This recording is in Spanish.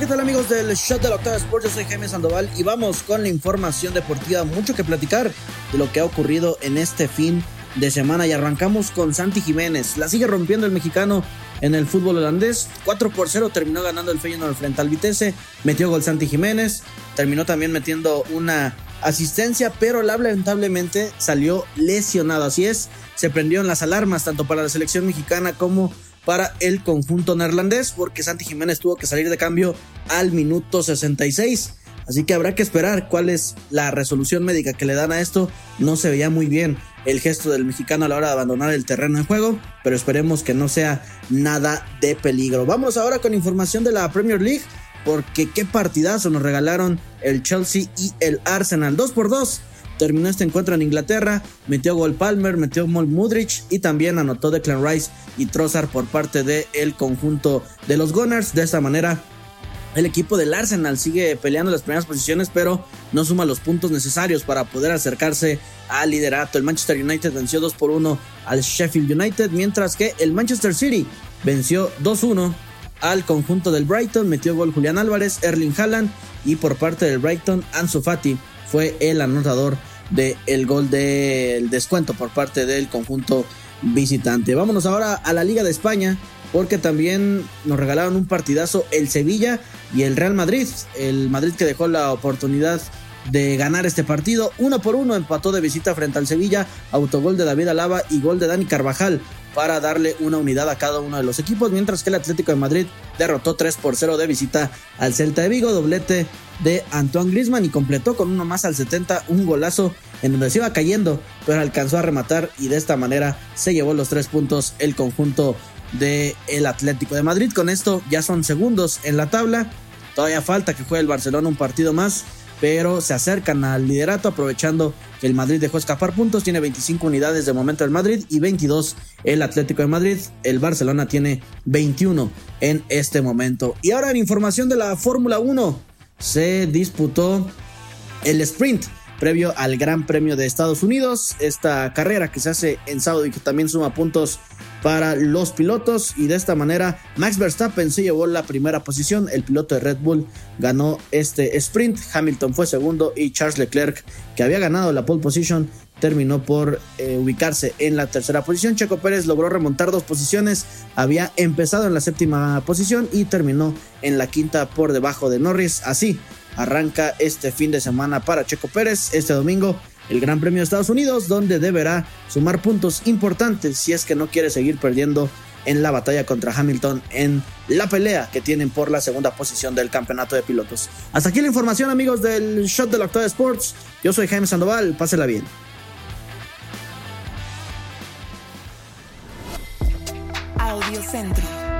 ¿qué tal amigos del Shot de la Octava Sports? Yo soy Jaime Sandoval y vamos con la información deportiva. Mucho que platicar de lo que ha ocurrido en este fin de semana y arrancamos con Santi Jiménez. La sigue rompiendo el mexicano en el fútbol holandés. 4 por 0 terminó ganando el Feyenoord frente al Vitesse. Metió gol Santi Jiménez. Terminó también metiendo una asistencia, pero lamentablemente salió lesionado. Así es, se prendieron las alarmas tanto para la selección mexicana como para el conjunto neerlandés porque Santi Jiménez tuvo que salir de cambio al minuto 66. Así que habrá que esperar cuál es la resolución médica que le dan a esto. No se veía muy bien el gesto del mexicano a la hora de abandonar el terreno de juego, pero esperemos que no sea nada de peligro. Vamos ahora con información de la Premier League, porque qué partidazo nos regalaron el Chelsea y el Arsenal. 2 por 2 terminó este encuentro en Inglaterra, metió gol Palmer, metió gol Mudrich y también anotó Declan Rice y Trossard por parte del conjunto de los Gunners. De esta manera, el equipo del Arsenal sigue peleando las primeras posiciones, pero no suma los puntos necesarios para poder acercarse al liderato. El Manchester United venció 2 por 1 al Sheffield United, mientras que el Manchester City venció 2-1 al conjunto del Brighton, metió gol Julián Álvarez, Erling Haaland y por parte del Brighton, Ansu Fati fue el anotador del gol del descuento por parte del conjunto visitante. Vámonos ahora a la Liga de España porque también nos regalaron un partidazo el Sevilla y el Real Madrid. El Madrid que dejó la oportunidad de ganar este partido. Uno por uno empató de visita frente al Sevilla, autogol de David Alaba y gol de Dani Carvajal para darle una unidad a cada uno de los equipos, mientras que el Atlético de Madrid derrotó 3 por 0 de visita al Celta de Vigo, doblete de Antoine Griezmann y completó con uno más al 70 un golazo en donde se iba cayendo, pero alcanzó a rematar y de esta manera se llevó los tres puntos el conjunto del el Atlético de Madrid. Con esto ya son segundos en la tabla. Todavía falta que juegue el Barcelona un partido más pero se acercan al liderato aprovechando que el Madrid dejó escapar puntos, tiene 25 unidades de momento el Madrid y 22 el Atlético de Madrid, el Barcelona tiene 21 en este momento. Y ahora en información de la Fórmula 1, se disputó el sprint previo al Gran Premio de Estados Unidos, esta carrera que se hace en sábado y que también suma puntos para los pilotos. Y de esta manera Max Verstappen se llevó la primera posición, el piloto de Red Bull ganó este sprint, Hamilton fue segundo y Charles Leclerc que había ganado la pole position terminó por eh, ubicarse en la tercera posición. Checo Pérez logró remontar dos posiciones, había empezado en la séptima posición y terminó en la quinta por debajo de Norris. Así arranca este fin de semana para Checo Pérez este domingo el Gran Premio de Estados Unidos, donde deberá sumar puntos importantes si es que no quiere seguir perdiendo en la batalla contra Hamilton en la pelea que tienen por la segunda posición del campeonato de pilotos. Hasta aquí la información amigos del Shot de la Octava Sports. Yo soy Jaime Sandoval, pásela bien. audio centro.